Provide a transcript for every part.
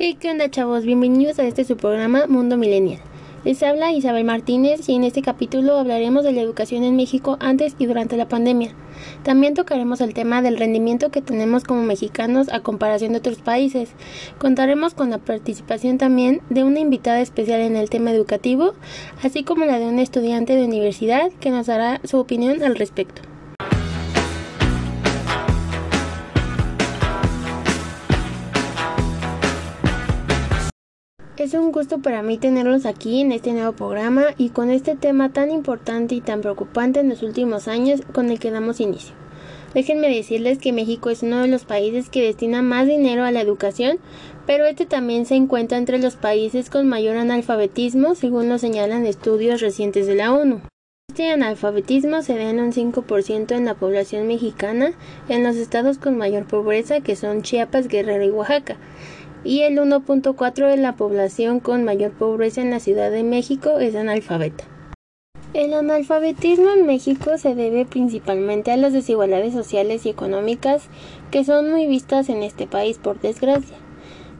Hey, ¿qué onda chavos? Bienvenidos a este su programa Mundo Millennial. Les habla Isabel Martínez y en este capítulo hablaremos de la educación en México antes y durante la pandemia. También tocaremos el tema del rendimiento que tenemos como mexicanos a comparación de otros países. Contaremos con la participación también de una invitada especial en el tema educativo, así como la de un estudiante de universidad que nos dará su opinión al respecto. Es un gusto para mí tenerlos aquí en este nuevo programa y con este tema tan importante y tan preocupante en los últimos años con el que damos inicio. Déjenme decirles que México es uno de los países que destina más dinero a la educación, pero este también se encuentra entre los países con mayor analfabetismo, según lo señalan estudios recientes de la ONU. Este analfabetismo se da en un 5% en la población mexicana en los estados con mayor pobreza que son Chiapas, Guerrero y Oaxaca y el 1.4 de la población con mayor pobreza en la Ciudad de México es analfabeta. El analfabetismo en México se debe principalmente a las desigualdades sociales y económicas que son muy vistas en este país por desgracia.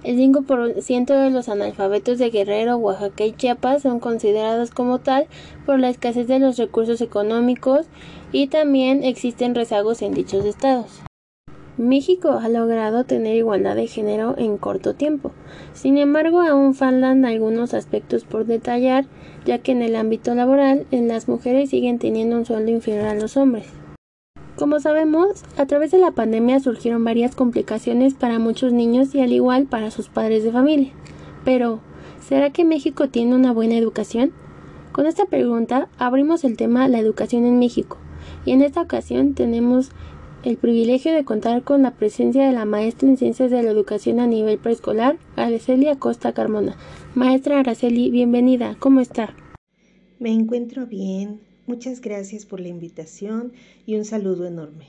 El 5% de los analfabetos de Guerrero, Oaxaca y Chiapas son considerados como tal por la escasez de los recursos económicos y también existen rezagos en dichos estados. México ha logrado tener igualdad de género en corto tiempo. Sin embargo, aún faltan algunos aspectos por detallar, ya que en el ámbito laboral las mujeres siguen teniendo un sueldo inferior a los hombres. Como sabemos, a través de la pandemia surgieron varias complicaciones para muchos niños y al igual para sus padres de familia. Pero, ¿será que México tiene una buena educación? Con esta pregunta abrimos el tema la educación en México y en esta ocasión tenemos el privilegio de contar con la presencia de la maestra en Ciencias de la Educación a nivel preescolar, Araceli Acosta Carmona. Maestra Araceli, bienvenida, ¿cómo está? Me encuentro bien, muchas gracias por la invitación y un saludo enorme.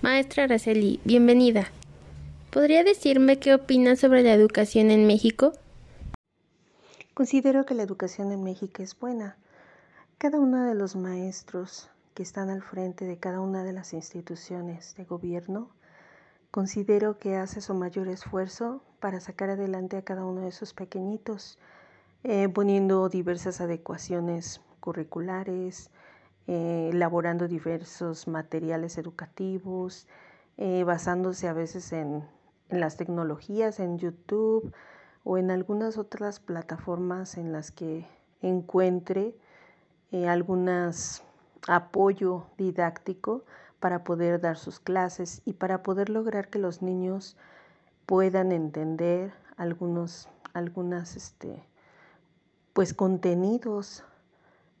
Maestra Araceli, bienvenida. ¿Podría decirme qué opina sobre la educación en México? Considero que la educación en México es buena. Cada uno de los maestros que están al frente de cada una de las instituciones de gobierno, considero que hace su mayor esfuerzo para sacar adelante a cada uno de sus pequeñitos, eh, poniendo diversas adecuaciones curriculares, eh, elaborando diversos materiales educativos, eh, basándose a veces en, en las tecnologías, en YouTube o en algunas otras plataformas en las que encuentre algunas apoyo didáctico para poder dar sus clases y para poder lograr que los niños puedan entender algunos algunas este pues contenidos.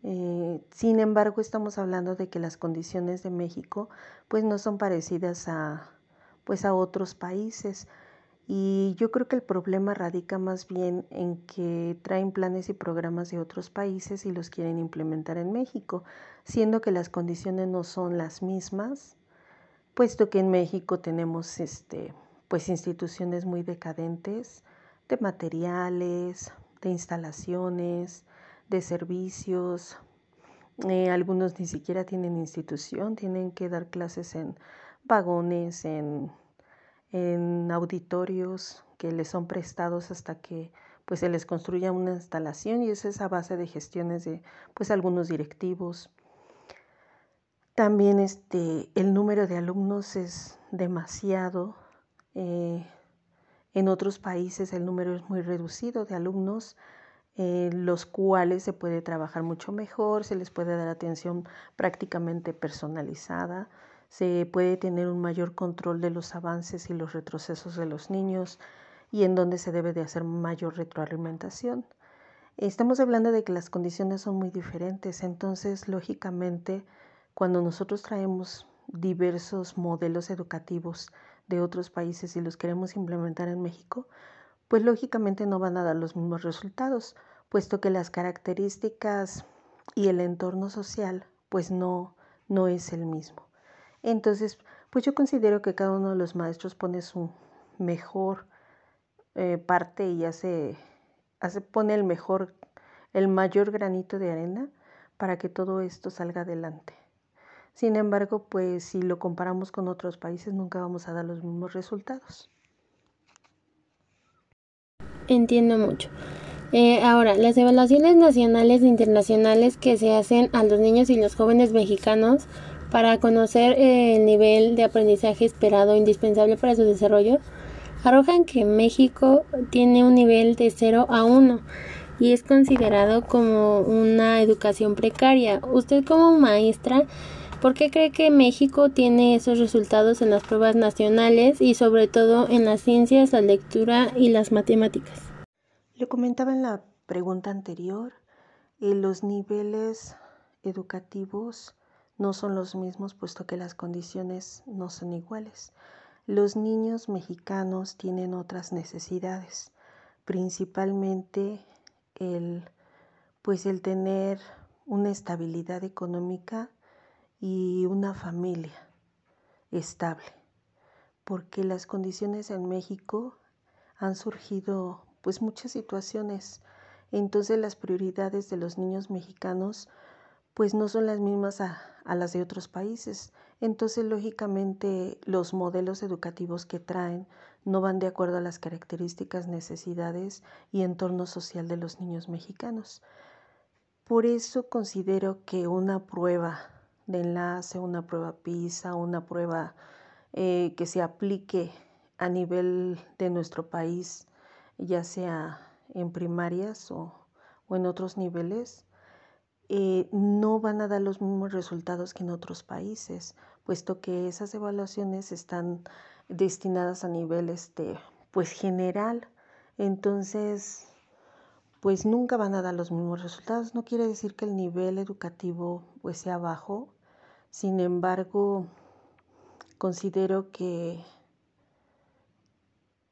Eh, sin embargo estamos hablando de que las condiciones de México pues no son parecidas a pues a otros países y yo creo que el problema radica más bien en que traen planes y programas de otros países y los quieren implementar en México, siendo que las condiciones no son las mismas, puesto que en México tenemos este pues instituciones muy decadentes de materiales, de instalaciones, de servicios. Eh, algunos ni siquiera tienen institución, tienen que dar clases en vagones, en en auditorios que les son prestados hasta que pues se les construya una instalación y es esa base de gestiones de pues algunos directivos. También este, el número de alumnos es demasiado. Eh, en otros países el número es muy reducido de alumnos, en los cuales se puede trabajar mucho mejor, se les puede dar atención prácticamente personalizada se puede tener un mayor control de los avances y los retrocesos de los niños y en donde se debe de hacer mayor retroalimentación. Estamos hablando de que las condiciones son muy diferentes, entonces lógicamente cuando nosotros traemos diversos modelos educativos de otros países y los queremos implementar en México, pues lógicamente no van a dar los mismos resultados, puesto que las características y el entorno social pues no, no es el mismo. Entonces, pues yo considero que cada uno de los maestros pone su mejor eh, parte y hace, hace, pone el mejor, el mayor granito de arena para que todo esto salga adelante. Sin embargo, pues si lo comparamos con otros países, nunca vamos a dar los mismos resultados. entiendo mucho. Eh, ahora, las evaluaciones nacionales e internacionales que se hacen a los niños y los jóvenes mexicanos para conocer eh, el nivel de aprendizaje esperado indispensable para su desarrollo arrojan que México tiene un nivel de 0 a 1 y es considerado como una educación precaria. Usted como maestra, ¿por qué cree que México tiene esos resultados en las pruebas nacionales y sobre todo en las ciencias, la lectura y las matemáticas? Lo comentaba en la pregunta anterior, eh, los niveles educativos no son los mismos puesto que las condiciones no son iguales. Los niños mexicanos tienen otras necesidades, principalmente el pues el tener una estabilidad económica y una familia estable, porque las condiciones en México han surgido pues muchas situaciones, entonces las prioridades de los niños mexicanos pues no son las mismas a, a las de otros países. Entonces, lógicamente, los modelos educativos que traen no van de acuerdo a las características, necesidades y entorno social de los niños mexicanos. Por eso considero que una prueba de enlace, una prueba PISA, una prueba eh, que se aplique a nivel de nuestro país, ya sea en primarias o, o en otros niveles, eh, no van a dar los mismos resultados que en otros países, puesto que esas evaluaciones están destinadas a nivel este, pues general. Entonces, pues nunca van a dar los mismos resultados. No quiere decir que el nivel educativo pues sea bajo. Sin embargo, considero que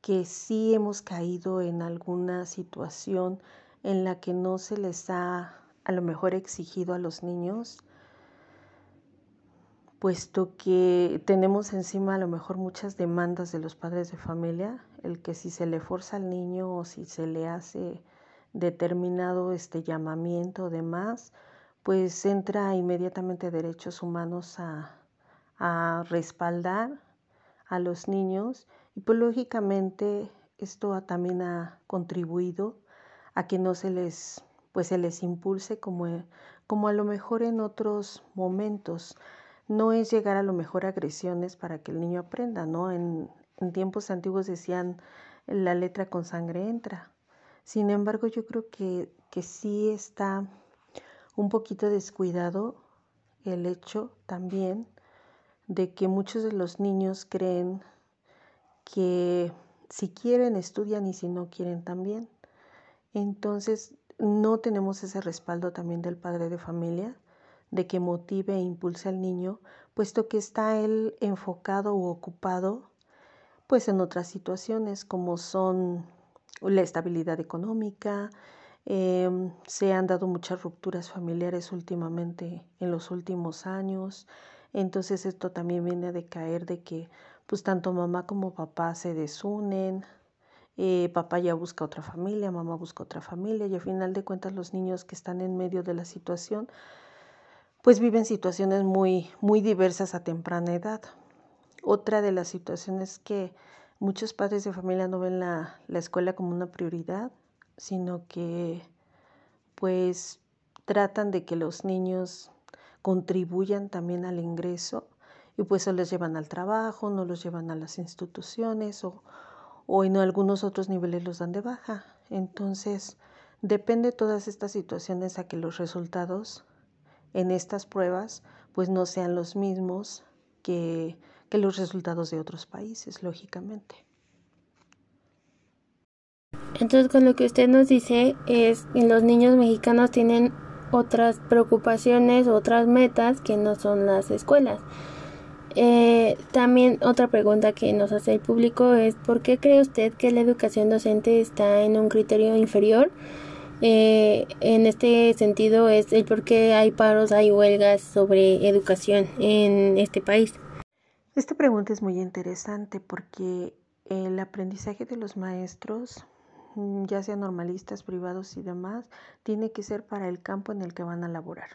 que sí hemos caído en alguna situación en la que no se les ha a lo mejor exigido a los niños, puesto que tenemos encima a lo mejor muchas demandas de los padres de familia, el que si se le forza al niño o si se le hace determinado este llamamiento o demás, pues entra inmediatamente derechos humanos a, a respaldar a los niños. Y pues lógicamente esto también ha contribuido a que no se les pues se les impulse como, eh, como a lo mejor en otros momentos. No es llegar a lo mejor agresiones para que el niño aprenda, ¿no? En, en tiempos antiguos decían la letra con sangre entra. Sin embargo, yo creo que, que sí está un poquito descuidado el hecho también de que muchos de los niños creen que si quieren estudian y si no quieren también. Entonces no tenemos ese respaldo también del padre de familia de que motive e impulse al niño, puesto que está él enfocado o ocupado pues en otras situaciones como son la estabilidad económica, em, se han dado muchas rupturas familiares últimamente en los últimos años, entonces esto también viene a decaer de que pues tanto mamá como papá se desunen, eh, papá ya busca otra familia, mamá busca otra familia y al final de cuentas los niños que están en medio de la situación pues viven situaciones muy, muy diversas a temprana edad. Otra de las situaciones que muchos padres de familia no ven la, la escuela como una prioridad, sino que pues tratan de que los niños contribuyan también al ingreso y pues se les llevan al trabajo, no los llevan a las instituciones o, o en algunos otros niveles los dan de baja. Entonces, depende de todas estas situaciones a que los resultados en estas pruebas pues no sean los mismos que, que los resultados de otros países, lógicamente. Entonces, con lo que usted nos dice es que los niños mexicanos tienen otras preocupaciones, otras metas que no son las escuelas. Eh, también otra pregunta que nos hace el público es ¿por qué cree usted que la educación docente está en un criterio inferior? Eh, en este sentido es el por qué hay paros, hay huelgas sobre educación en este país. Esta pregunta es muy interesante porque el aprendizaje de los maestros, ya sean normalistas, privados y demás, tiene que ser para el campo en el que van a laborar.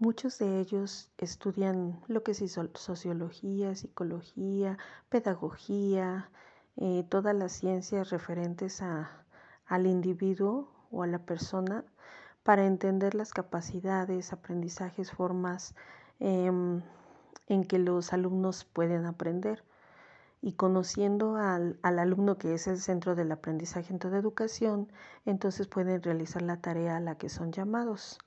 Muchos de ellos estudian lo que es sociología, psicología, pedagogía, eh, todas las ciencias referentes a, al individuo o a la persona para entender las capacidades, aprendizajes, formas em, en que los alumnos pueden aprender. Y conociendo al, al, alumno que es el centro del aprendizaje en toda educación, entonces pueden realizar la tarea a la que son llamados.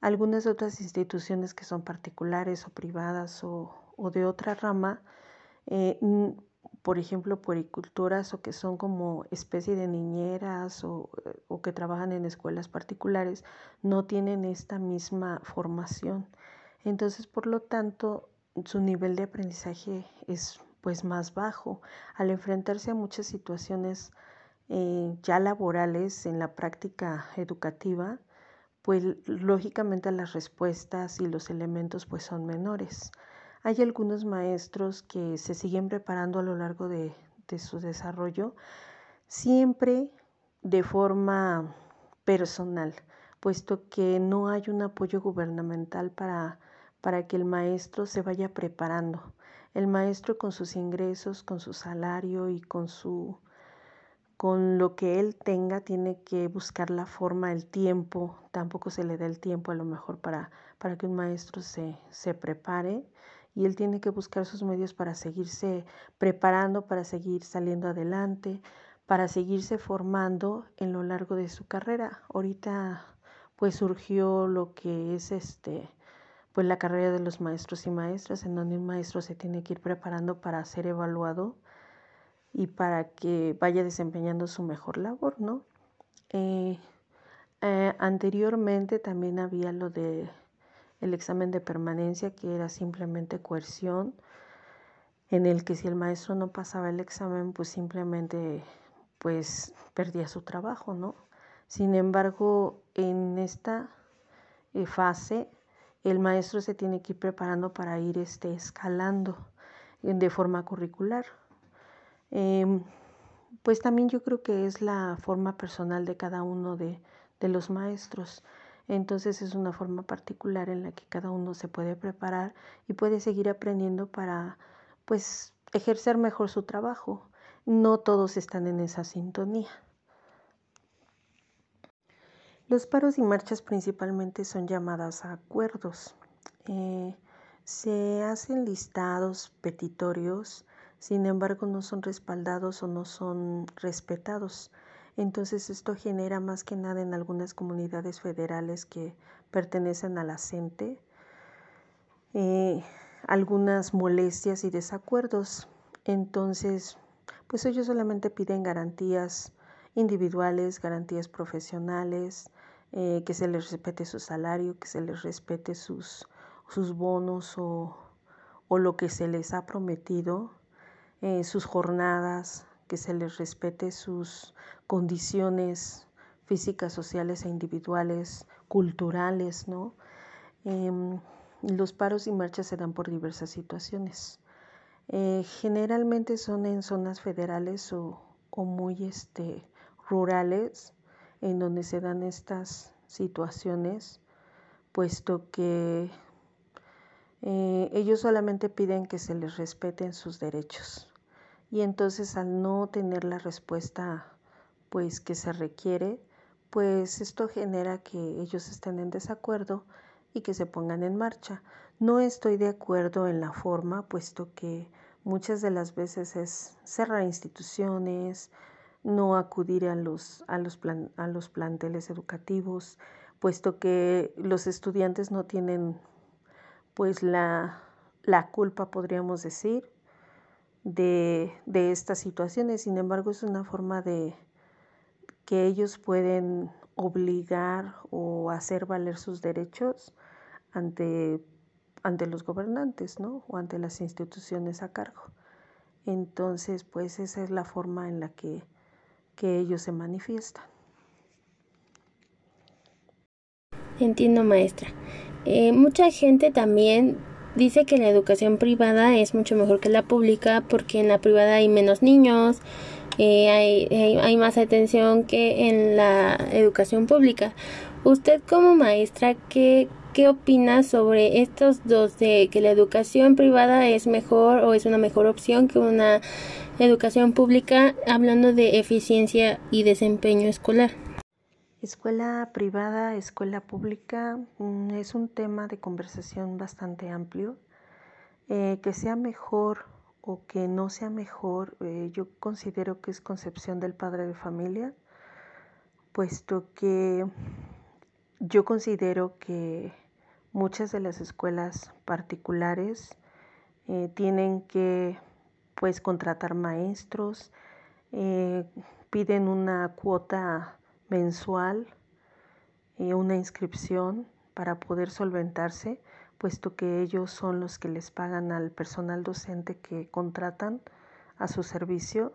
Algunas otras instituciones que son particulares o privadas o, o de otra rama, eh, por ejemplo, puericultoras o que son como especie de niñeras o, o, que trabajan en escuelas particulares, no tienen esta misma formación. Entonces, por lo tanto, su nivel de aprendizaje es pues más bajo. Al enfrentarse a muchas situaciones eh, ya laborales en la práctica educativa, pues lógicamente las respuestas y los elementos pues son menores. Hay algunos maestros que se siguen preparando a lo largo de, su desarrollo, siempre de forma personal, puesto que no hay un apoyo gubernamental para, para que el maestro se vaya preparando. El maestro con sus ingresos, con su salario y con su con lo que él tenga tiene que buscar la forma, el tiempo, tampoco se le da el tiempo a lo mejor para, para que un maestro se, se prepare y él tiene que buscar sus medios para seguirse preparando, para seguir saliendo adelante, para seguirse formando en lo largo de su carrera. Ahorita pues surgió lo que es este pues la carrera de los maestros y maestras en donde un maestro se tiene que ir preparando para ser evaluado y para que vaya desempeñando su mejor labor, ¿no? Eh, eh, anteriormente también había lo de el examen de permanencia que era simplemente coerción en el que si el maestro no pasaba el examen pues simplemente pues perdía su trabajo, ¿no? Sin embargo, en esta eh, fase el maestro se tiene que ir preparando para ir este, escalando de forma curricular. Em, pues también yo creo que es la forma personal de cada uno de, de los maestros. Entonces es una forma particular en la que cada uno se puede preparar y puede seguir aprendiendo para pues ejercer mejor su trabajo. No todos están en esa sintonía. Los paros y marchas principalmente son llamadas a acuerdos. Eh, se hacen listados petitorios sin embargo no son respaldados o no son respetados. Entonces esto genera más que nada en algunas comunidades federales que pertenecen a la CENTE eh, algunas molestias y desacuerdos. Entonces, pues ellos solamente piden garantías individuales, garantías profesionales, eh, que se les respete su salario, que se les respete sus, sus bonos o, o lo que se les ha prometido eh, sus jornadas, que se les respete sus condiciones físicas, sociales e individuales, culturales, ¿no? Em, los paros y marchas se dan por diversas situaciones. Eh, generalmente son en zonas federales o, muy este, rurales en donde se dan estas situaciones, puesto que eh, ellos solamente piden que se les respeten sus derechos. Y entonces al no tener la respuesta pues que se requiere, pues esto genera que ellos estén en desacuerdo y que se pongan en marcha. No estoy de acuerdo en la forma, puesto que muchas de las veces es cerrar instituciones, no acudir a los, a los, a los planteles educativos, puesto que los estudiantes no tienen pues la, la culpa, podríamos decir, de, de estas situaciones. Sin embargo, es una forma de que ellos pueden obligar o hacer valer sus derechos ante, ante los gobernantes, ¿no? O ante las instituciones a cargo. Entonces, pues esa es la forma en la que, que ellos se manifiestan. Entiendo, maestra. Eh, mucha gente también dice que la educación privada es mucho mejor que la pública porque en la privada hay menos niños, eh, hay, hay, más atención que en la educación pública. Usted como maestra, ¿qué, ¿qué opinas sobre estos dos de que la educación privada es mejor o es una mejor opción que una educación pública hablando de eficiencia y desempeño escolar? Escuela privada, escuela pública mm, es un tema de conversación bastante amplio. Eh, que sea mejor o que no sea mejor, eh, yo considero que es concepción del padre de familia, puesto que yo considero que muchas de las escuelas particulares eh, tienen que pues contratar maestros, piden una cuota mensual, y una inscripción para poder solventarse, puesto que ellos son los que les pagan al personal docente que contratan a su servicio,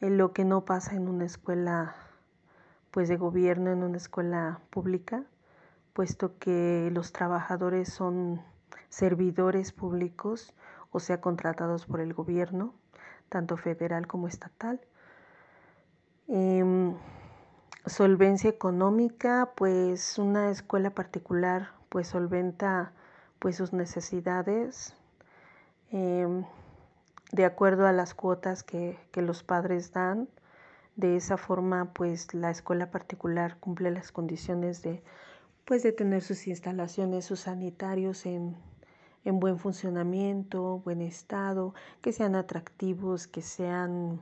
eh, lo que no pasa en una escuela pues de gobierno, en una escuela pública, puesto que los trabajadores son servidores públicos, o sea, contratados por el gobierno, tanto federal como estatal. Em, solvencia económica, pues una escuela particular pues solventa pues sus necesidades em, de acuerdo a las cuotas que, que, los padres dan. De esa forma pues la escuela particular cumple las condiciones de pues de tener sus instalaciones, sus sanitarios en, en buen funcionamiento, buen estado, que sean atractivos, que sean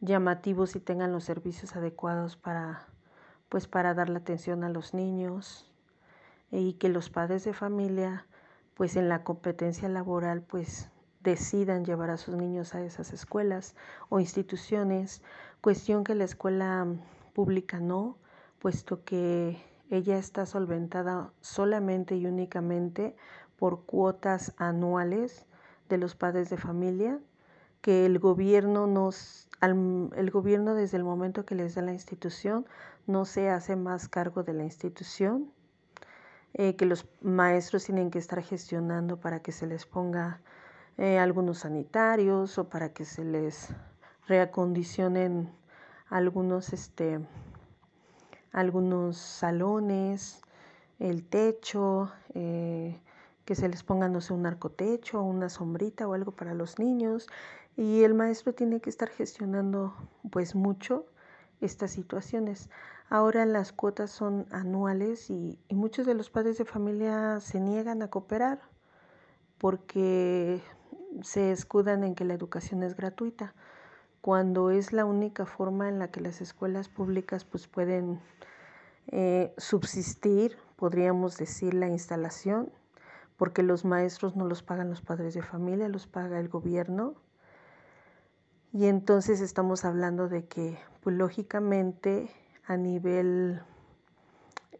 llamativos y tengan los servicios adecuados para, pues para dar la atención a los niños y que los padres de familia pues en la competencia laboral pues decidan llevar a sus niños a esas escuelas o instituciones, cuestión que la escuela pública no, puesto que ella está solventada solamente y únicamente por cuotas anuales de los padres de familia que el gobierno nos el gobierno desde el momento que les da la institución no se hace más cargo de la institución eh, que los maestros tienen que estar gestionando para que se les ponga eh, algunos sanitarios o para que se les reacondicionen algunos este algunos salones el techo eh, que se les ponga no sé un arcotecho una sombrita o algo para los niños y el maestro tiene que estar gestionando pues mucho estas situaciones. Ahora las cuotas son anuales y, muchos de los padres de familia se niegan a cooperar porque se escudan en que la educación es gratuita, cuando es la única forma en la que las escuelas públicas pues pueden eh, subsistir, podríamos decir, la instalación, porque los maestros no los pagan los padres de familia, los paga el gobierno y entonces estamos hablando de que, pues lógicamente, a nivel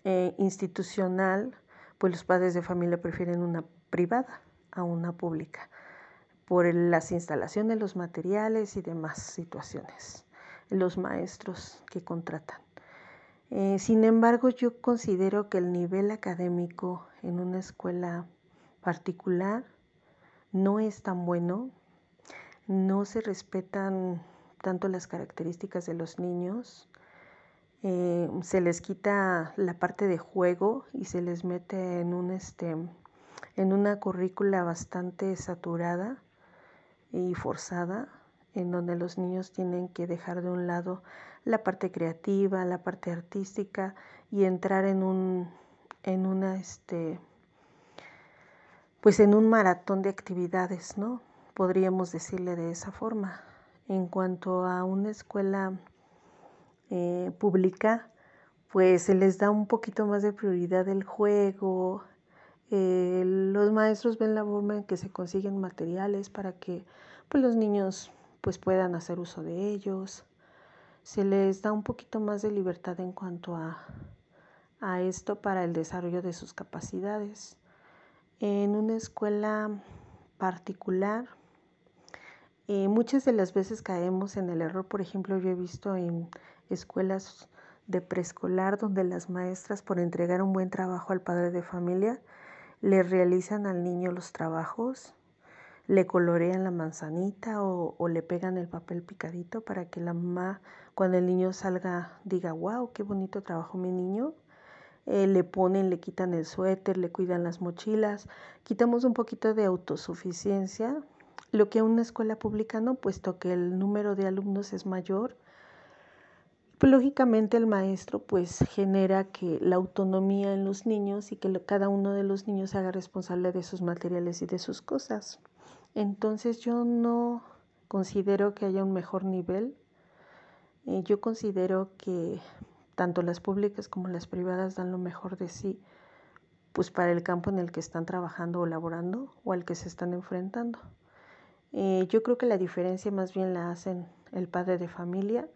eh, institucional, pues los padres de familia prefieren una privada a una pública por las instalaciones, los materiales y demás situaciones, los maestros que contratan. Eh, sin embargo, yo considero que el nivel académico en una escuela particular no es tan bueno no se respetan tanto las características de los niños, eh, se les quita la parte de juego y se les mete en un este en una currícula bastante saturada y forzada en donde los niños tienen que dejar de un lado la parte creativa, la parte artística y entrar en un en una este pues en un maratón de actividades, ¿no? Podríamos decirle de esa forma. En cuanto a una escuela eh, pública, pues se les da un poquito más de prioridad el juego. Eh, los maestros ven la forma en que se consiguen materiales para que pues, los niños pues, puedan hacer uso de ellos. Se les da un poquito más de libertad en cuanto a, a esto para el desarrollo de sus capacidades. En una escuela particular, eh, muchas de las veces caemos en el error, por ejemplo, yo he visto en escuelas de preescolar donde las maestras por entregar un buen trabajo al padre de familia le realizan al niño los trabajos, le colorean la manzanita o, le pegan el papel picadito para que la mamá cuando el niño salga diga, wow, qué bonito trabajo mi niño. eh, le ponen, le quitan el suéter, le cuidan las mochilas, quitamos un poquito de autosuficiencia, lo que una escuela pública no, puesto que el número de alumnos es mayor. Pues, lógicamente el maestro pues genera que la autonomía en los niños y que cada uno de los niños haga responsable de sus materiales y de sus cosas. Entonces yo no considero que haya un mejor nivel. Eh, yo considero que tanto las públicas como las privadas dan lo mejor de sí, pues para el campo en el que están trabajando o laborando o al que se están enfrentando. Eh, yo creo que la diferencia más bien la hacen el padre de familia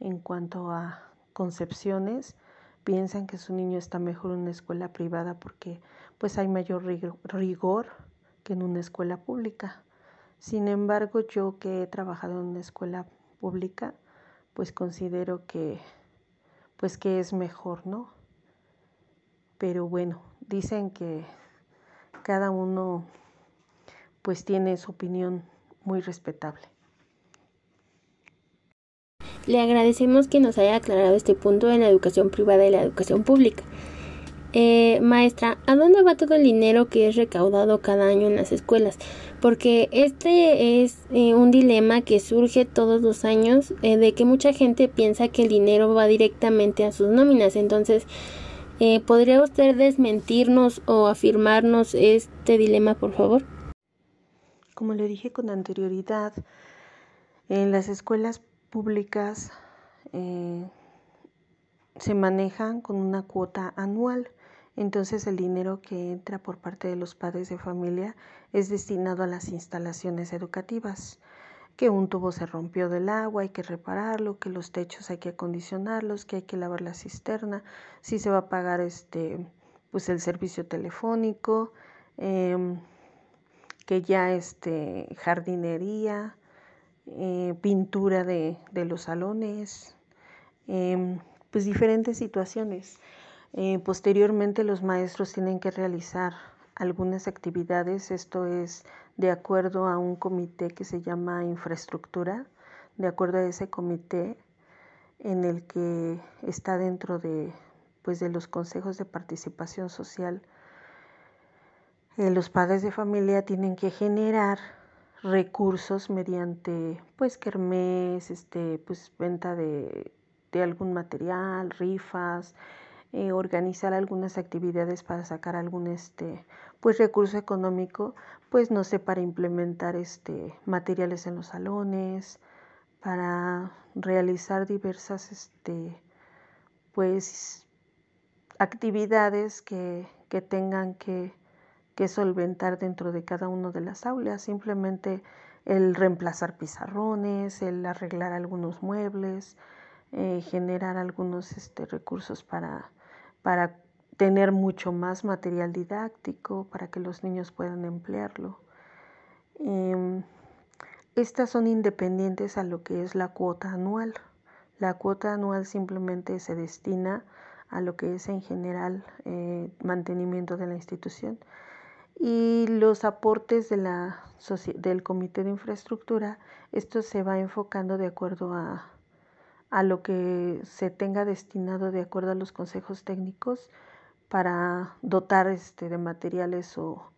en cuanto a concepciones. Piensan que su niño está mejor en una escuela privada porque pues hay mayor rigor que en una escuela pública. Sin embargo, yo que he trabajado en una escuela pública, pues considero que pues que es mejor, ¿no? Pero bueno, dicen que cada uno pues tiene su opinión muy respetable. Le agradecemos que nos haya aclarado este punto de la educación privada y la educación pública. Eh, maestra, ¿a dónde va todo el dinero que es recaudado cada año en las escuelas? Porque este es eh, un dilema que surge todos los años eh, de que mucha gente piensa que el dinero va directamente a sus nóminas. Entonces, ¿podría usted desmentirnos o afirmarnos este dilema, por favor? Como le dije con anterioridad, en las escuelas públicas se manejan con una cuota anual. Entonces el dinero que entra por parte de los padres de familia es destinado a las instalaciones educativas, que un tubo se rompió del agua, hay que repararlo, que los techos hay que acondicionarlos, que hay que lavar la cisterna, si se va a pagar este pues el servicio telefónico, em, que ya este jardinería, eh, pintura de, los salones, em, pues diferentes situaciones. Eh, posteriormente los maestros tienen que realizar algunas actividades, esto es de acuerdo a un comité que se llama infraestructura, de acuerdo a ese comité en el que está dentro de, pues, de los consejos de participación social. Eh, los padres de familia tienen que generar recursos mediante pues kermés, este, pues venta de, de algún material, rifas, eh, organizar algunas actividades para sacar algún este pues recurso económico pues no sé para implementar este materiales en los salones para realizar diversas este pues actividades que, que tengan que, que solventar dentro de cada una de las aulas simplemente el reemplazar pizarrones el arreglar algunos muebles eh, generar algunos este, recursos para para tener mucho más material didáctico, para que los niños puedan emplearlo. Em, estas son independientes a lo que es la cuota anual. La cuota anual simplemente se destina a lo que es en general eh, mantenimiento de la institución y los aportes de la, del comité de infraestructura, esto se va enfocando de acuerdo a, a lo que se tenga destinado de acuerdo a los consejos técnicos para dotar este, de materiales o,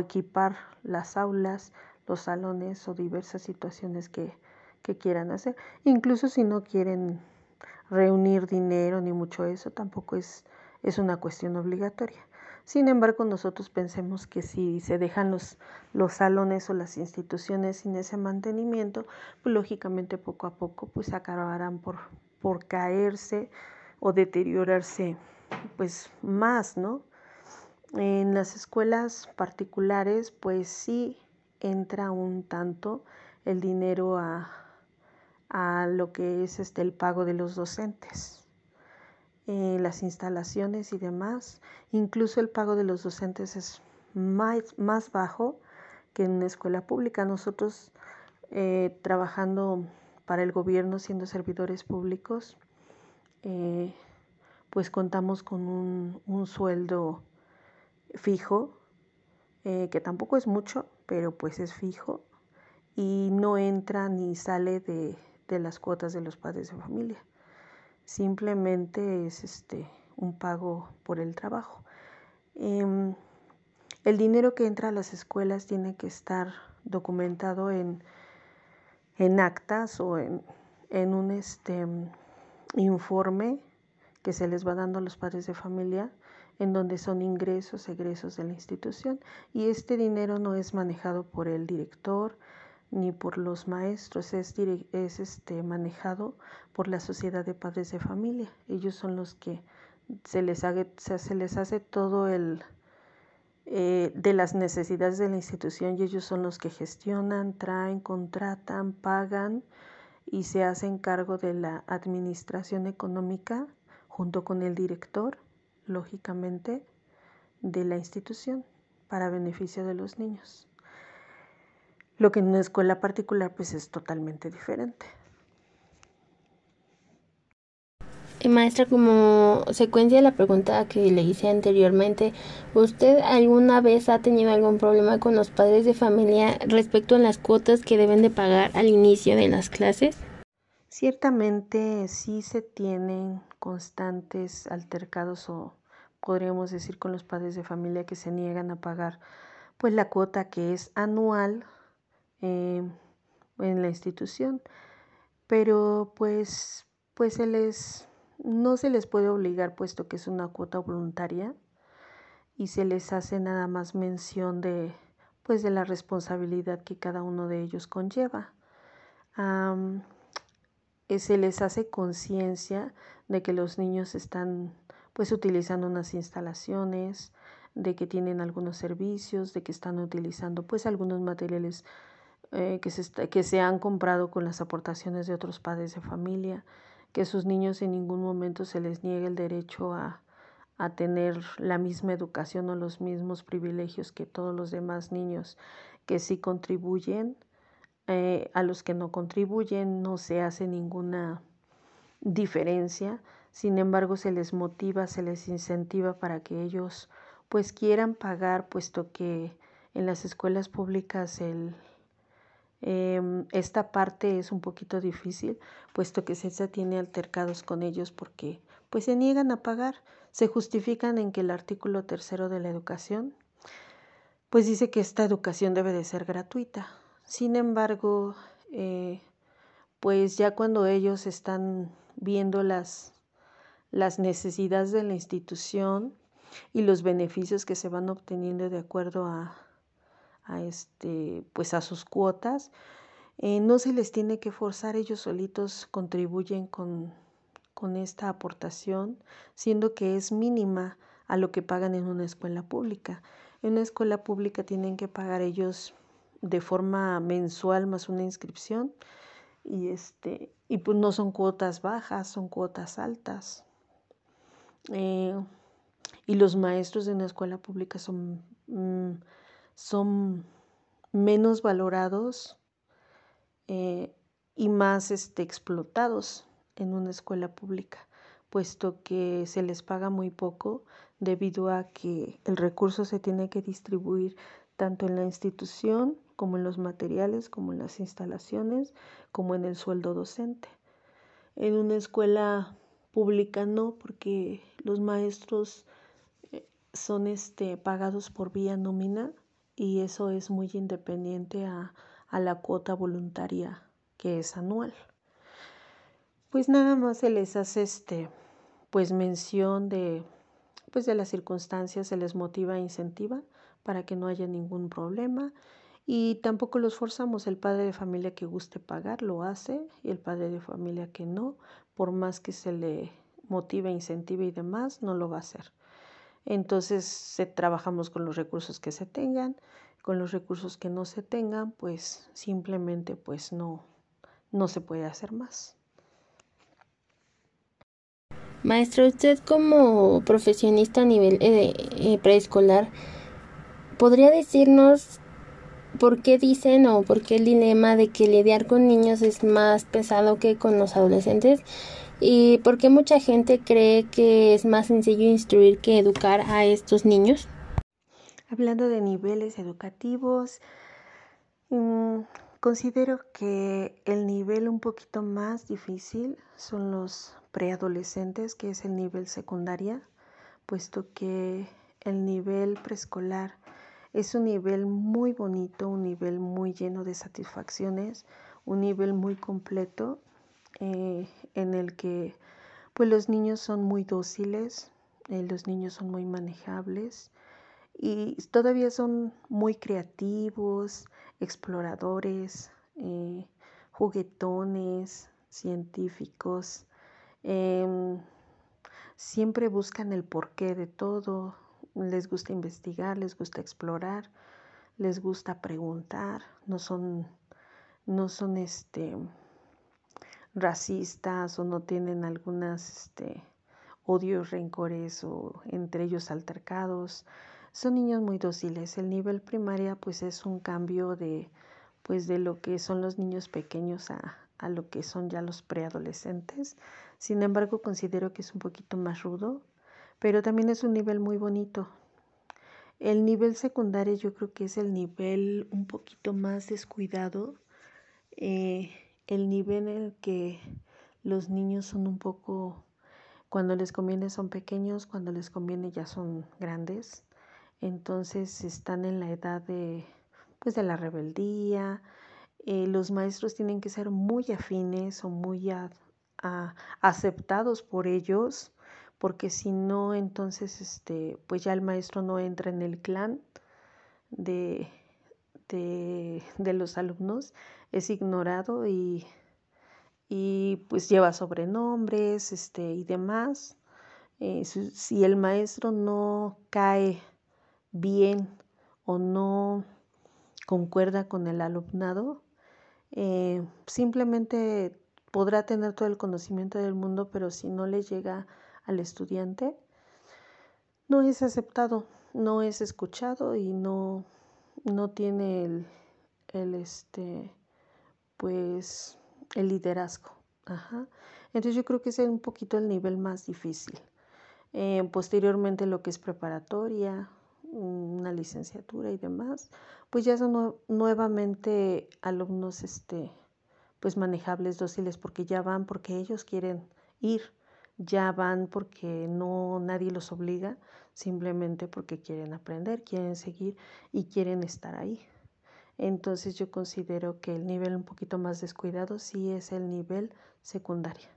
equipar las aulas, los salones o diversas situaciones que, que quieran hacer. Incluso si no quieren reunir dinero ni mucho eso, tampoco es, es una cuestión obligatoria. Sin embargo, nosotros pensemos que si se dejan los, los salones o las instituciones sin ese mantenimiento, pues lógicamente poco a poco pues acabarán por, por caerse o deteriorarse pues más, ¿no? En las escuelas particulares pues sí entra un tanto el dinero a, a lo que es este el pago de los docentes. Eh, las instalaciones y demás. Incluso el pago de los docentes es más, más bajo que en una escuela pública. Nosotros eh, trabajando para el gobierno, siendo servidores públicos, eh, pues contamos con un, un sueldo fijo, que tampoco es mucho, pero pues es fijo y no entra ni sale de, de las cuotas de los padres de familia simplemente es este un pago por el trabajo. Em, el dinero que entra a las escuelas tiene que estar documentado en, en actas o en, en un este, informe que se les va dando a los padres de familia en donde son ingresos, egresos de la institución y este dinero no es manejado por el director ni por los maestros, es, es este, manejado por la sociedad de padres de familia. Ellos son los que se les, se les hace todo el eh, de las necesidades de la institución y ellos son los que gestionan, traen, contratan, pagan y se hacen cargo de la administración económica junto con el director lógicamente, de la institución para beneficio de los niños. Lo que en una escuela particular pues es totalmente diferente. Eh, maestra, como secuencia de la pregunta que le hice anteriormente, ¿usted alguna vez ha tenido algún problema con los padres de familia respecto a las cuotas que deben de pagar al inicio de las clases? Ciertamente sí se tienen constantes altercados o podríamos decir con los padres de familia que se niegan a pagar pues la cuota que es anual eh, en la institución pero pues pues se les no se les puede obligar puesto que es una cuota voluntaria y se les hace nada más mención de pues de la responsabilidad que cada uno de ellos conlleva. Eh, se les hace conciencia de que los niños están pues utilizando unas instalaciones, de que tienen algunos servicios, de que están utilizando pues algunos materiales eh, que, se que se han comprado con las aportaciones de otros padres de familia, que sus niños en ningún momento se les niegue el derecho a, a tener la misma educación o los mismos privilegios que todos los demás niños que sí contribuyen, eh, a los que no contribuyen no se hace ninguna diferencia. Sin embargo, se les motiva, se les incentiva para que ellos pues quieran pagar, puesto que en las escuelas públicas el, em, esta parte es un poquito difícil, puesto que se tiene altercados con ellos porque pues se niegan a pagar, se justifican en que el artículo tercero de la educación pues dice que esta educación debe de ser gratuita. Sin embargo, eh, pues ya cuando ellos están viendo las las necesidades de la institución y los beneficios que se van obteniendo de acuerdo a, este, pues a sus cuotas. Eh, no se les tiene que forzar, ellos solitos contribuyen con, con esta aportación, siendo que es mínima a lo que pagan en una escuela pública. En una escuela pública tienen que pagar ellos de forma mensual más una inscripción y este y pues no son cuotas bajas, son cuotas altas. Eh, y los maestros de una escuela pública son, mm, son menos valorados eh, y más este, explotados en una escuela pública, puesto que se les paga muy poco debido a que el recurso se tiene que distribuir tanto en la institución como en los materiales, como en las instalaciones, como en el sueldo docente. En una escuela pública no, porque los maestros eh, son este, pagados por vía nómina y eso es muy independiente a, a la cuota voluntaria que es anual. Pues nada más se les hace este, pues mención de, pues de las circunstancias, se les motiva e incentiva para que no haya ningún problema y tampoco los forzamos. El padre de familia que guste pagar lo hace y el padre de familia que no, por más que se le motive, incentive y demás, no lo va a hacer. Entonces se, trabajamos con los recursos que se tengan, con los recursos que no se tengan, pues simplemente pues no, no se puede hacer más. Maestro, usted como profesionista a nivel eh, eh, preescolar, ¿podría decirnos por qué dicen o por qué el dilema de que lidiar con niños es más pesado que con los adolescentes y por qué mucha gente cree que es más sencillo instruir que educar a estos niños. Hablando de niveles educativos, mm, considero que el nivel un poquito más difícil son los preadolescentes, que es el nivel secundaria, puesto que el nivel preescolar es un nivel muy bonito, un nivel muy lleno de satisfacciones, un nivel muy completo eh, en el que pues los niños son muy dóciles, eh, los niños son muy manejables y todavía son muy creativos, exploradores, eh, juguetones, científicos. Em, siempre buscan el porqué de todo, les gusta investigar, les gusta explorar, les gusta preguntar, no son, no son este, racistas o no tienen algunas este, odios, rencores o entre ellos altercados. Son niños muy dóciles. El nivel primaria pues es un cambio de pues de lo que son los niños pequeños a, a lo que son ya los preadolescentes. Sin embargo, considero que es un poquito más rudo, pero también es un nivel muy bonito. El nivel secundario yo creo que es el nivel un poquito más descuidado, eh, el nivel en el que los niños son un poco, cuando les conviene son pequeños, cuando les conviene ya son grandes, entonces están en la edad de, pues de la rebeldía, eh, los maestros tienen que ser muy afines o muy aceptados por ellos, porque si no, entonces, este, pues ya el maestro no entra en el clan de, de, los alumnos, es ignorado y, y, pues lleva sobrenombres este, y demás. Eh, si el maestro no cae bien o no concuerda con el alumnado, eh, simplemente podrá tener todo el conocimiento del mundo, pero si no le llega al estudiante, no es aceptado, no es escuchado y no, no tiene el, el, este, pues, el liderazgo. Entonces yo creo que ese es un poquito el nivel más difícil. Eh, posteriormente lo que es preparatoria, una licenciatura y demás, pues ya son nuevamente alumnos este, pues manejables, dóciles, porque ya van porque ellos quieren ir, ya van porque no nadie los obliga, simplemente porque quieren aprender, quieren seguir y quieren estar ahí. Entonces yo considero que el nivel un poquito más descuidado sí es el nivel secundaria.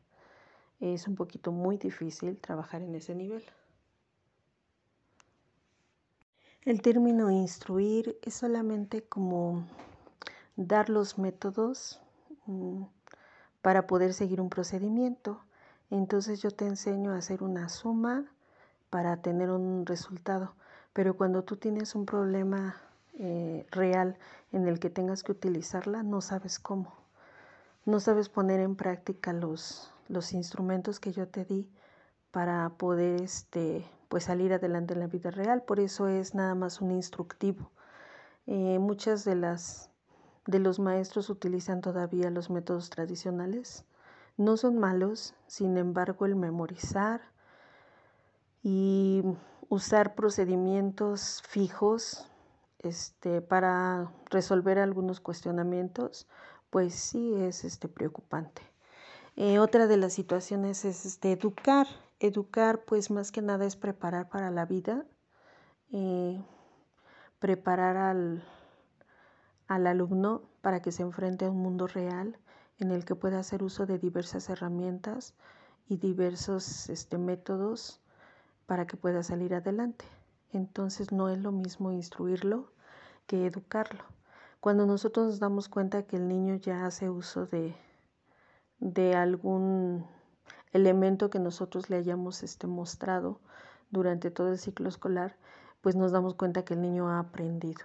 Es un poquito muy difícil trabajar en ese nivel. El término instruir es solamente como dar los métodos mm, para poder seguir un procedimiento. Entonces yo te enseño a hacer una suma para tener un resultado. Pero cuando tú tienes un problema eh, real en el que tengas que utilizarla, no sabes cómo. No sabes poner en práctica los, los instrumentos que yo te di para poder este, pues salir adelante en la vida real. Por eso es nada más un instructivo. Eh, muchas de las de los maestros utilizan todavía los métodos tradicionales. No son malos, sin embargo, el memorizar y usar procedimientos fijos este, para resolver algunos cuestionamientos, pues sí es este, preocupante. Eh, otra de las situaciones es este, educar educar pues más que nada es preparar para la vida, eh, preparar al, al, alumno para que se enfrente a un mundo real en el que pueda hacer uso de diversas herramientas y diversos este, métodos para que pueda salir adelante. Entonces no es lo mismo instruirlo que educarlo. Cuando nosotros nos damos cuenta que el niño ya hace uso de, de algún elemento que nosotros le hayamos este, mostrado durante todo el ciclo escolar, pues nos damos cuenta que el niño ha aprendido,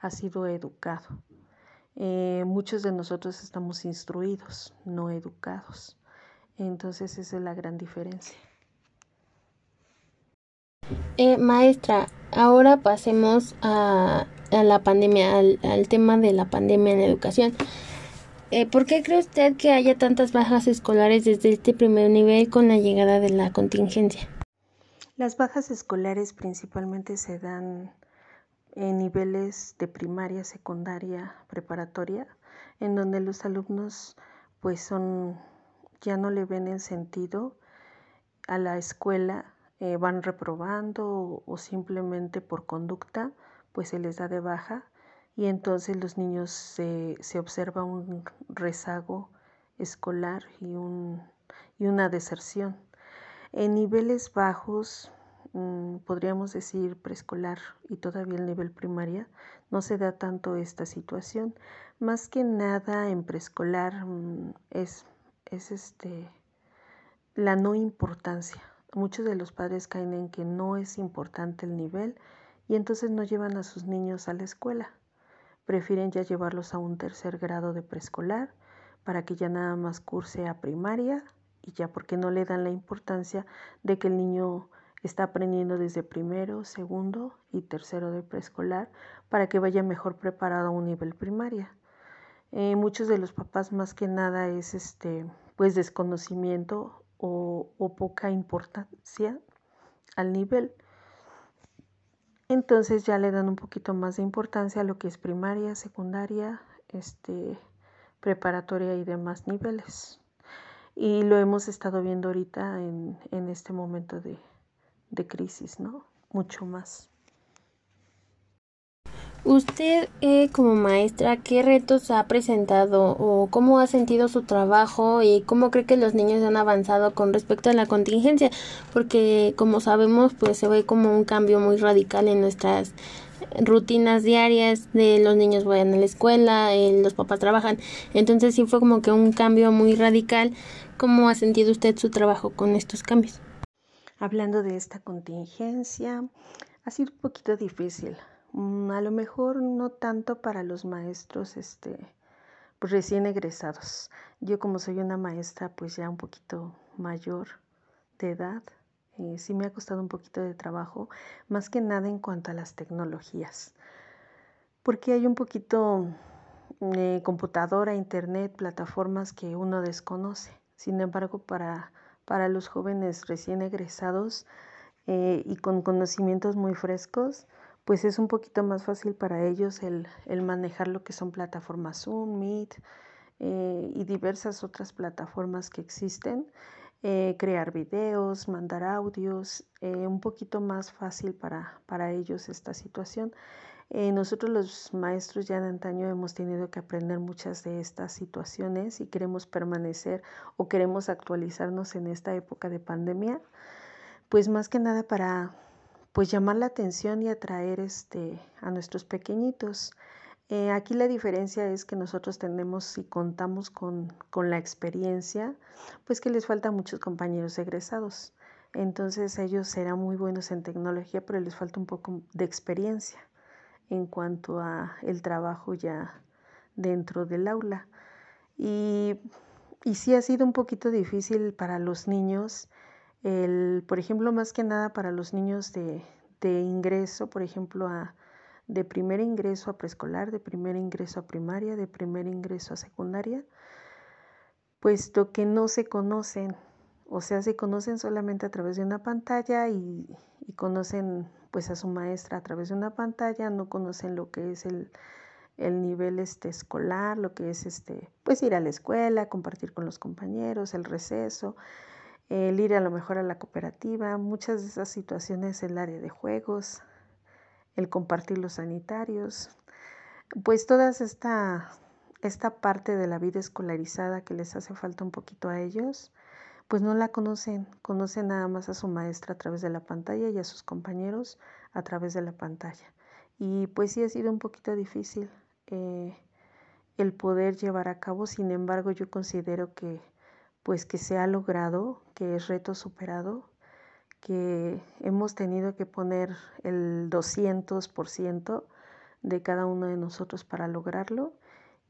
ha sido educado. Eh, muchos de nosotros estamos instruidos, no educados. Entonces esa es la gran diferencia. Eh, maestra, ahora pasemos a, la pandemia, al, tema de la pandemia en la educación. Eh, ¿Por qué cree usted que haya tantas bajas escolares desde este primer nivel con la llegada de la contingencia? Las bajas escolares principalmente se dan en niveles de primaria, secundaria, preparatoria, en donde los alumnos pues son ya no le ven el sentido a la escuela, eh, van reprobando o, simplemente por conducta pues se les da de baja y entonces los niños se, se observa un rezago escolar y, un, y una deserción. En niveles bajos, mm, podríamos decir preescolar y todavía el nivel primaria, no se da tanto esta situación. Más que nada en preescolar mm, es, es este, la no importancia. Muchos de los padres caen en que no es importante el nivel y entonces no llevan a sus niños a la escuela. Prefieren ya llevarlos a un tercer grado de preescolar para que ya nada más curse a primaria y ya porque no le dan la importancia de que el niño está aprendiendo desde primero, segundo y tercero de preescolar para que vaya mejor preparado a un nivel primaria. Eh, muchos de los papás más que nada es este pues desconocimiento o, poca importancia al nivel. Entonces ya le dan un poquito más de importancia a lo que es primaria, secundaria, este, preparatoria y demás niveles. Y lo hemos estado viendo ahorita en, en este momento de, de crisis, ¿no? Mucho más. Usted eh, como maestra, ¿qué retos ha presentado o cómo ha sentido su trabajo y cómo cree que los niños han avanzado con respecto a la contingencia? Porque como sabemos, pues se ve como un cambio muy radical en nuestras rutinas diarias de los niños vayan a la escuela, eh, los papás trabajan. Entonces sí fue como que un cambio muy radical. ¿Cómo ha sentido usted su trabajo con estos cambios? Hablando de esta contingencia, ha sido un poquito difícil a lo mejor no tanto para los maestros este, recién egresados. Yo como soy una maestra pues ya un poquito mayor de edad, eh, sí me ha costado un poquito de trabajo, más que nada en cuanto a las tecnologías. Porque hay un poquito eh, computadora, internet, plataformas que uno desconoce. Sin embargo, para, para los jóvenes recién egresados eh, y con conocimientos muy frescos, pues es un poquito más fácil para ellos el, manejar lo que son plataformas Zoom, Meet eh, y diversas otras plataformas que existen. Eh, crear videos, mandar audios, eh, un poquito más fácil para, para ellos esta situación. nosotros los maestros ya de antaño hemos tenido que aprender muchas de estas situaciones y queremos permanecer o queremos actualizarnos en esta época de pandemia, pues más que nada para pues llamar la atención y atraer este, a nuestros pequeñitos. Eh, aquí la diferencia es que nosotros tenemos y contamos con, con, la experiencia, pues que les faltan muchos compañeros egresados. Entonces ellos serán muy buenos en tecnología, pero les falta un poco de experiencia en cuanto a el trabajo ya dentro del aula. Y, y sí ha sido un poquito difícil para los niños el, por ejemplo, más que nada para los niños de, de ingreso, por ejemplo, a, de primer ingreso a preescolar, de primer ingreso a primaria, de primer ingreso a secundaria, puesto que no se conocen, o sea, se conocen solamente a través de una pantalla y, y conocen pues a su maestra a través de una pantalla, no conocen lo que es el, el nivel este, escolar, lo que es este, pues ir a la escuela, compartir con los compañeros, el receso, el ir a lo mejor a la cooperativa, muchas de esas situaciones, el área de juegos, el compartir los sanitarios, pues toda esta, esta parte de la vida escolarizada que les hace falta un poquito a ellos, pues no la conocen, conocen nada más a su maestra a través de la pantalla y a sus compañeros a través de la pantalla. Y pues sí ha sido un poquito difícil eh, el poder llevar a cabo, sin embargo yo considero que pues que se ha logrado, que es reto superado, que hemos tenido que poner el 200% de cada uno de nosotros para lograrlo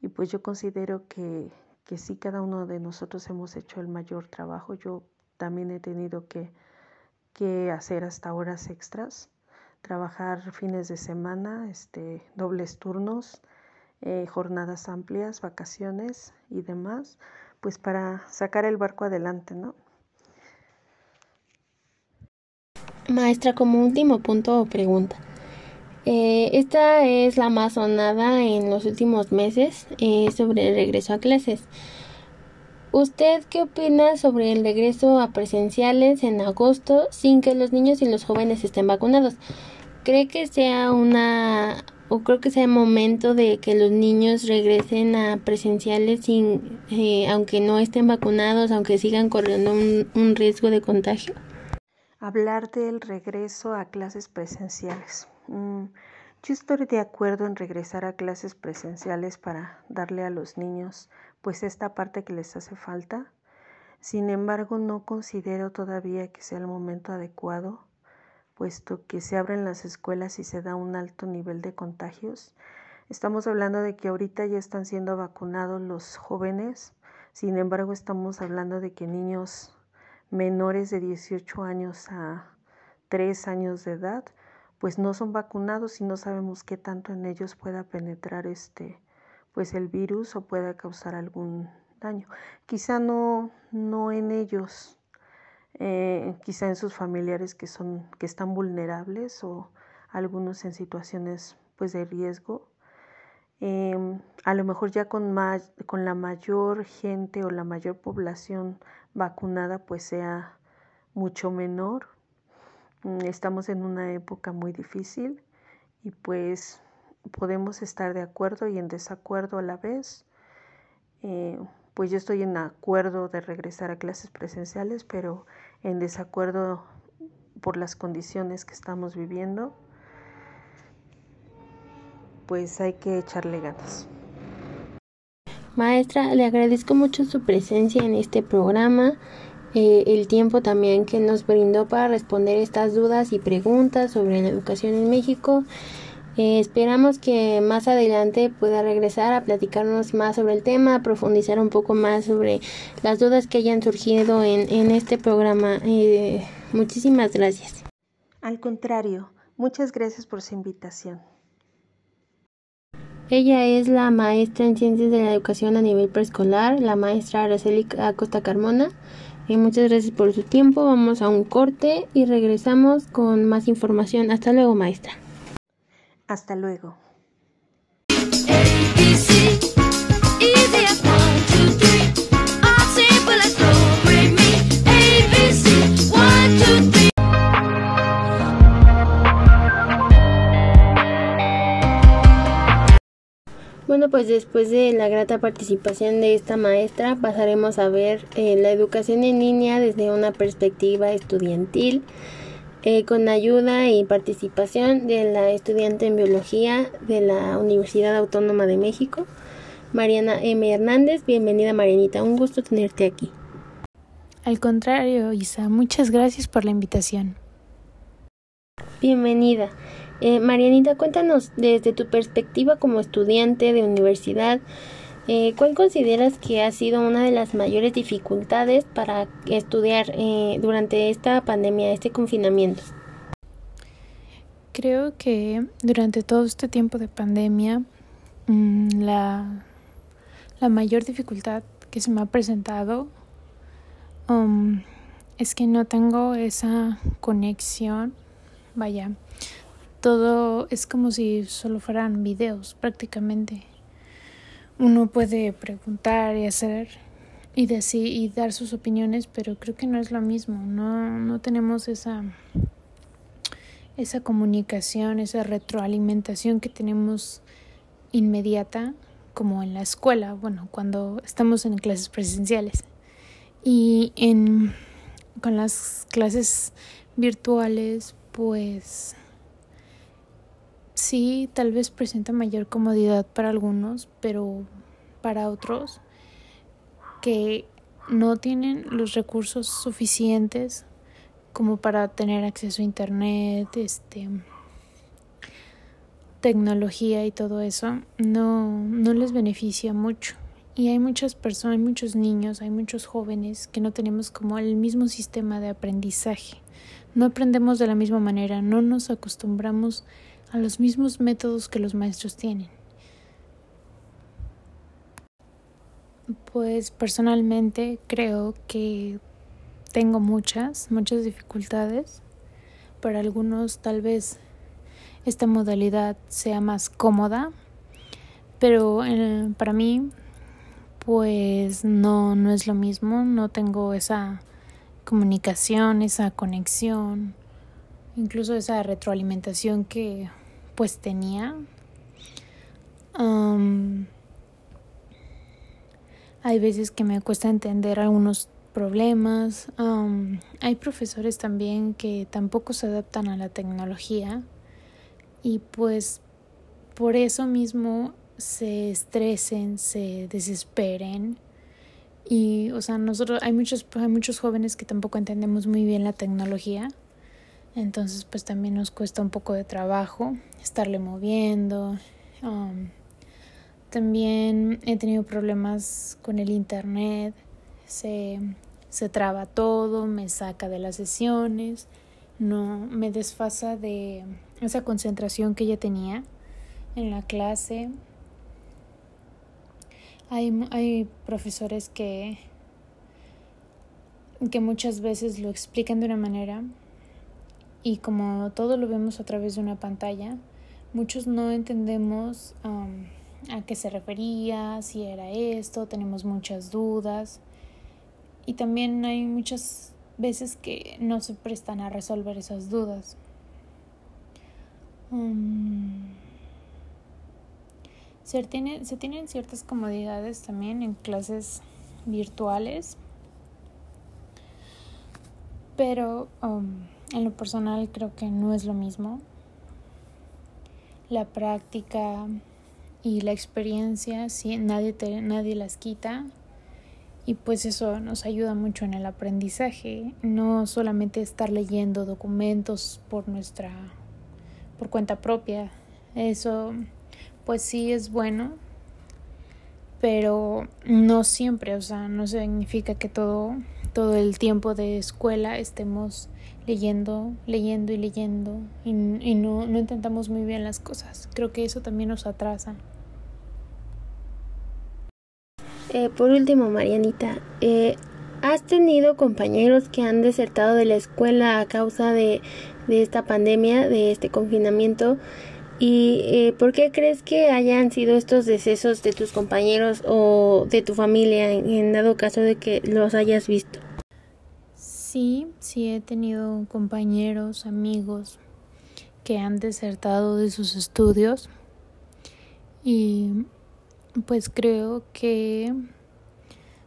y pues yo considero que, que sí cada uno de nosotros hemos hecho el mayor trabajo. Yo también he tenido que, que hacer hasta horas extras, trabajar fines de semana, este, dobles turnos, eh, jornadas amplias, vacaciones y demás pues para sacar el barco adelante, ¿no? Maestra, como último punto o pregunta, Eh, esta es la más sonada en los últimos meses eh, sobre el regreso a clases. ¿Usted qué opina sobre el regreso a presenciales en agosto sin que los niños y los jóvenes estén vacunados? ¿Cree que sea una o creo que sea momento de que los niños regresen a presenciales sin eh, aunque no estén vacunados, aunque sigan corriendo un, un riesgo de contagio? Hablar del regreso a clases presenciales. Mm, yo estoy de acuerdo en regresar a clases presenciales para darle a los niños pues esta parte que les hace falta. Sin embargo, no considero todavía que sea el momento adecuado, puesto que se abren las escuelas y se da un alto nivel de contagios. Estamos hablando de que ahorita ya están siendo vacunados los jóvenes, sin embargo estamos hablando de que niños menores de 18 años a 3 años de edad pues no son vacunados y no sabemos qué tanto en ellos pueda penetrar este pues el virus o pueda causar algún daño. Quizá no, no en ellos, eh, quizá en sus familiares que son, que están vulnerables o algunos en situaciones pues de riesgo. Em, a lo mejor ya con, con la mayor gente o la mayor población vacunada pues sea mucho menor Mm, estamos en una época muy difícil y pues podemos estar de acuerdo y en desacuerdo a la vez. Eh, pues yo estoy en acuerdo de regresar a clases presenciales, pero en desacuerdo por las condiciones que estamos viviendo, pues hay que echarle ganas. Maestra, le agradezco mucho su presencia en este programa. Eh, el tiempo también que nos brindó para responder estas dudas y preguntas sobre la educación en México. Eh, esperamos que más adelante pueda regresar a platicarnos más sobre el tema, profundizar un poco más sobre las dudas que hayan surgido en, en este programa. Eh, muchísimas gracias. Al contrario, muchas gracias por su invitación. Ella es la maestra en ciencias de la educación a nivel preescolar, la maestra Araceli Acosta Carmona muchas gracias por su tiempo. Vamos a un corte y regresamos con más información. Hasta luego, maestra. Hasta luego. Bueno, pues después de la grata participación de esta maestra, pasaremos a ver eh, la educación en línea desde una perspectiva estudiantil, eh, con ayuda y participación de la estudiante en biología de la Universidad Autónoma de México, Mariana M. Hernández. Bienvenida, Marianita, un gusto tenerte aquí. Al contrario, Isa, muchas gracias por la invitación. Bienvenida. Eh, Marianita, cuéntanos desde tu perspectiva como estudiante de universidad, eh, ¿cuál consideras que ha sido una de las mayores dificultades para estudiar eh, durante esta pandemia, este confinamiento? Creo que durante todo este tiempo de pandemia, mm, la, la mayor dificultad que se me ha presentado um, es que no tengo esa conexión, vaya, todo es como si solo fueran videos prácticamente. Uno puede preguntar y hacer y decir y dar sus opiniones, pero creo que no es lo mismo. No, no tenemos esa esa comunicación, esa retroalimentación que tenemos inmediata como en la escuela, bueno, cuando estamos en clases presenciales. Y en con las clases virtuales, pues sí, tal vez presenta mayor comodidad para algunos, pero para otros que no tienen los recursos suficientes como para tener acceso a internet, este tecnología y todo eso, no, no les beneficia mucho. Y hay muchas personas, hay muchos niños, hay muchos jóvenes que no tenemos como el mismo sistema de aprendizaje. No aprendemos de la misma manera, no nos acostumbramos a los mismos métodos que los maestros tienen. Pues personalmente creo que tengo muchas, muchas dificultades. Para algunos tal vez esta modalidad sea más cómoda, pero eh, para mí pues no, no es lo mismo, no tengo esa comunicación, esa conexión, incluso esa retroalimentación que pues tenía. hay veces que me cuesta entender algunos problemas. hay profesores también que tampoco se adaptan a la tecnología y pues por eso mismo se estresen, se desesperen. Y, o sea, nosotros, hay muchos, hay muchos jóvenes que tampoco entendemos muy bien la tecnología. Entonces, pues también nos cuesta un poco de trabajo estarle moviendo. Um, también he tenido problemas con el internet. Se, se traba todo, me saca de las sesiones. No, me desfasa de esa concentración que ya tenía en la clase. Hay, hay profesores que, que muchas veces lo explican de una manera y como todo lo vemos a través de una pantalla, muchos no entendemos a qué se refería, si era esto, tenemos muchas dudas y también hay muchas veces que no se prestan a resolver esas dudas. Se, tiene, se tienen ciertas comodidades también en clases virtuales, pero en lo personal creo que no es lo mismo. La práctica y la experiencia, sí, nadie, te, nadie las quita y pues eso nos ayuda mucho en el aprendizaje, no solamente estar leyendo documentos por nuestra por cuenta propia. Eso pues sí es bueno, pero no siempre, o sea, no significa que todo, todo el tiempo de escuela estemos leyendo, leyendo y leyendo y, no, no intentamos muy bien las cosas. Creo que eso también nos atrasa. Eh, por último, Marianita, eh, ¿has tenido compañeros que han desertado de la escuela a causa de, de esta pandemia, de este confinamiento? ¿Y eh, por qué crees que hayan sido estos decesos de tus compañeros o de tu familia en, dado caso de que los hayas visto? Sí, sí he tenido compañeros, amigos que han desertado de sus estudios y pues creo que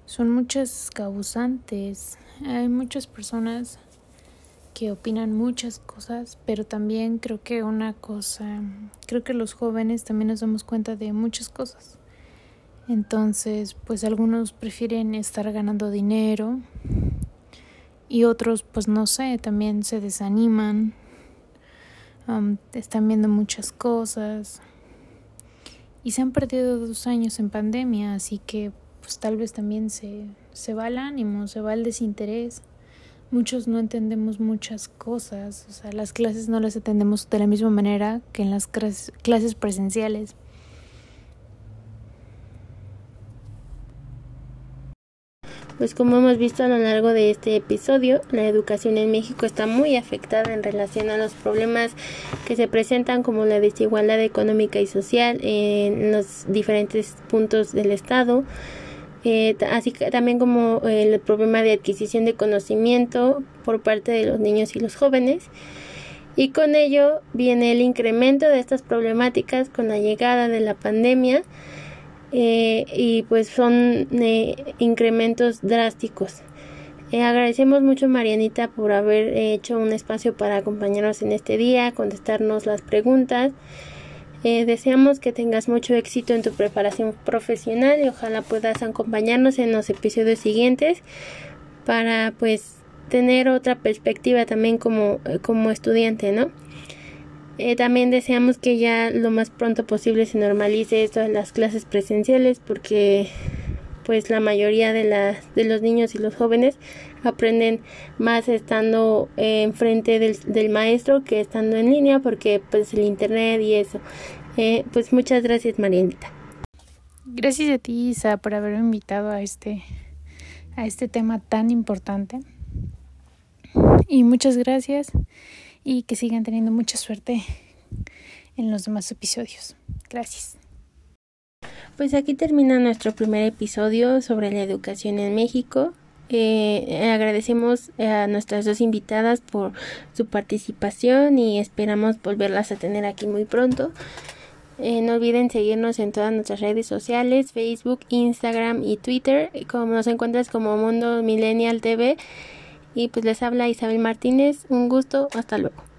son muchas causantes. Hay muchas personas que opinan muchas cosas, pero también creo que una cosa, creo que los jóvenes también nos damos cuenta de muchas cosas. Entonces, pues algunos prefieren estar ganando dinero y otros, pues no sé, también se desaniman, están viendo muchas cosas y se han perdido dos años en pandemia, así que pues tal vez también se, se va el ánimo, se va el desinterés muchos no entendemos muchas cosas, o sea, las clases no las atendemos de la misma manera que en las clases presenciales. Pues como hemos visto a lo largo de este episodio, la educación en México está muy afectada en relación a los problemas que se presentan como la desigualdad económica y social en los diferentes puntos del Estado, eh, así que también como el problema de adquisición de conocimiento por parte de los niños y los jóvenes. Y con ello viene el incremento de estas problemáticas con la llegada de la pandemia eh, y pues son eh, incrementos drásticos. agradecemos mucho Marianita por haber hecho un espacio para acompañarnos en este día, contestarnos las preguntas. Eh, deseamos que tengas mucho éxito en tu preparación profesional y ojalá puedas acompañarnos en los episodios siguientes para pues tener otra perspectiva también como, eh, como estudiante, ¿no? Eh, también deseamos que ya lo más pronto posible se normalice esto de las clases presenciales porque pues la mayoría de, las de los niños y los jóvenes aprenden más estando enfrente del, del, maestro que estando en línea porque pues el internet y eso. Eh, pues muchas gracias Marianita gracias a ti Isa por haberme invitado a este a este tema tan importante. Y muchas gracias y que sigan teniendo mucha suerte en los demás episodios. Gracias. Pues aquí termina nuestro primer episodio sobre la educación en México. Eh, agradecemos a nuestras dos invitadas por su participación y esperamos volverlas a tener aquí muy pronto. Eh, no olviden seguirnos en todas nuestras redes sociales, Facebook, Instagram y Twitter, como nos encuentras como Mundo Millennial TV. Y pues les habla Isabel Martínez. Un gusto. Hasta luego.